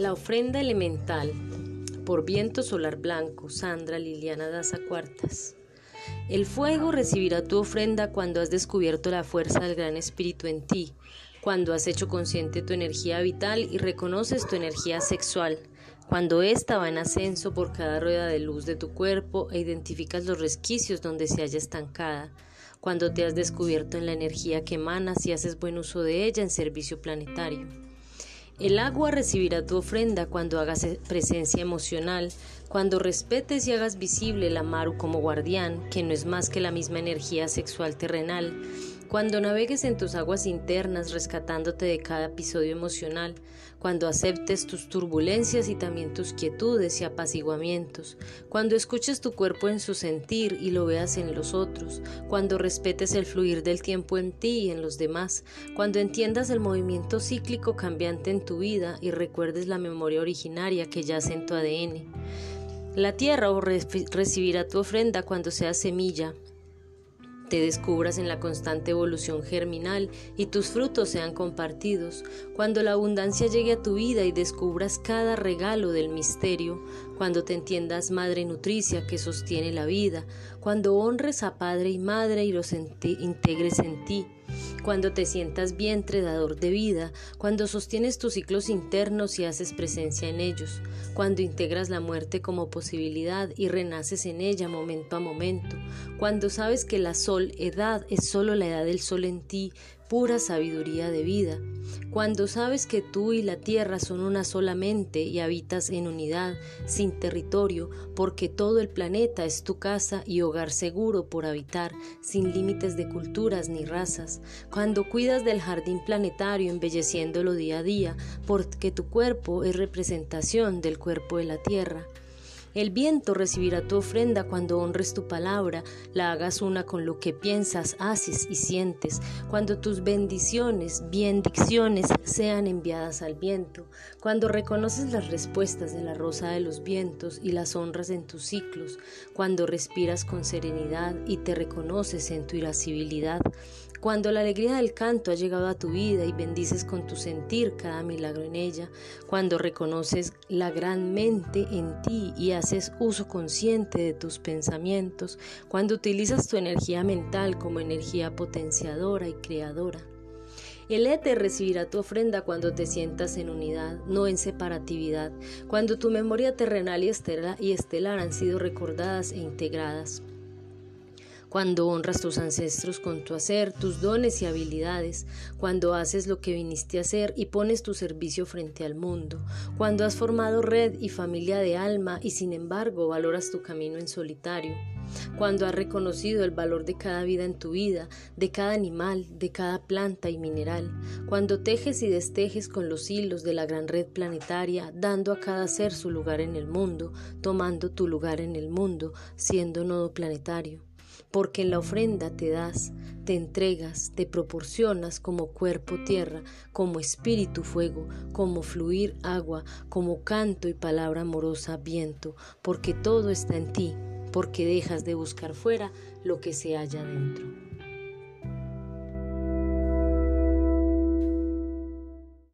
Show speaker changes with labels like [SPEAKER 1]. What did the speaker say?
[SPEAKER 1] La ofrenda elemental por viento solar blanco, Sandra Liliana Daza Cuartas. El fuego recibirá tu ofrenda cuando has descubierto la fuerza del Gran Espíritu en ti, cuando has hecho consciente tu energía vital y reconoces tu energía sexual, cuando ésta va en ascenso por cada rueda de luz de tu cuerpo e identificas los resquicios donde se halla estancada, cuando te has descubierto en la energía que emanas y haces buen uso de ella en servicio planetario. El agua recibirá tu ofrenda cuando hagas presencia emocional, cuando respetes y hagas visible la Maru como guardián, que no es más que la misma energía sexual terrenal, cuando navegues en tus aguas internas rescatándote de cada episodio emocional, cuando aceptes tus turbulencias y también tus quietudes y apaciguamientos, cuando escuches tu cuerpo en su sentir y lo veas en los otros, cuando respetes el fluir del tiempo en ti y en los demás, cuando entiendas el movimiento cíclico cambiante en tu vida y recuerdes la memoria originaria que yace en tu ADN. La tierra recibirá tu ofrenda cuando seas semilla, te descubras en la constante evolución germinal y tus frutos sean compartidos, cuando la abundancia llegue a tu vida y descubras cada regalo del misterio, cuando te entiendas madre nutricia que sostiene la vida, cuando honres a padre y madre y los integres en ti, cuando te sientas vientre dador de vida, cuando sostienes tus ciclos internos y haces presencia en ellos, cuando integras la muerte como posibilidad y renaces en ella momento a momento, cuando sabes que la sol edad es solo la edad del sol en ti, pura sabiduría de vida, cuando sabes que tú y la tierra son una sola mente y habitas en unidad, sin territorio, porque todo el planeta es tu casa y hogar seguro por habitar, sin límites de culturas ni razas, cuando cuidas del jardín planetario embelleciéndolo día a día, porque tu cuerpo es representación del cuerpo de la tierra, el viento recibirá tu ofrenda cuando honres tu palabra, la hagas una con lo que piensas, haces y sientes, cuando tus bendiciones, bendiciones sean enviadas al viento, cuando reconoces las respuestas de la rosa de los vientos y las honras en tus ciclos, cuando respiras con serenidad y te reconoces en tu irascibilidad, cuando la alegría del canto ha llegado a tu vida y bendices con tu sentir cada milagro en ella, cuando reconoces la gran mente en ti y haces uso consciente de tus pensamientos, cuando utilizas tu energía mental como energía potenciadora y creadora. El éter recibirá tu ofrenda cuando te sientas en unidad, no en separatividad, cuando tu memoria terrenal y estelar han sido recordadas e integradas cuando honras tus ancestros con tu hacer, tus dones y habilidades, cuando haces lo que viniste a hacer y pones tu servicio frente al mundo, cuando has formado red y familia de alma y sin embargo valoras tu camino en solitario, cuando has reconocido el valor de cada vida en tu vida, de cada animal, de cada planta y mineral, cuando tejes y destejes con los hilos de la gran red planetaria, dando a cada ser su lugar en el mundo, tomando tu lugar en el mundo, siendo nodo planetario porque en la ofrenda te das, te entregas, te proporcionas como cuerpo tierra, como espíritu fuego, como fluir agua, como canto y palabra amorosa viento, porque todo está en ti, porque dejas de buscar fuera lo que se halla dentro.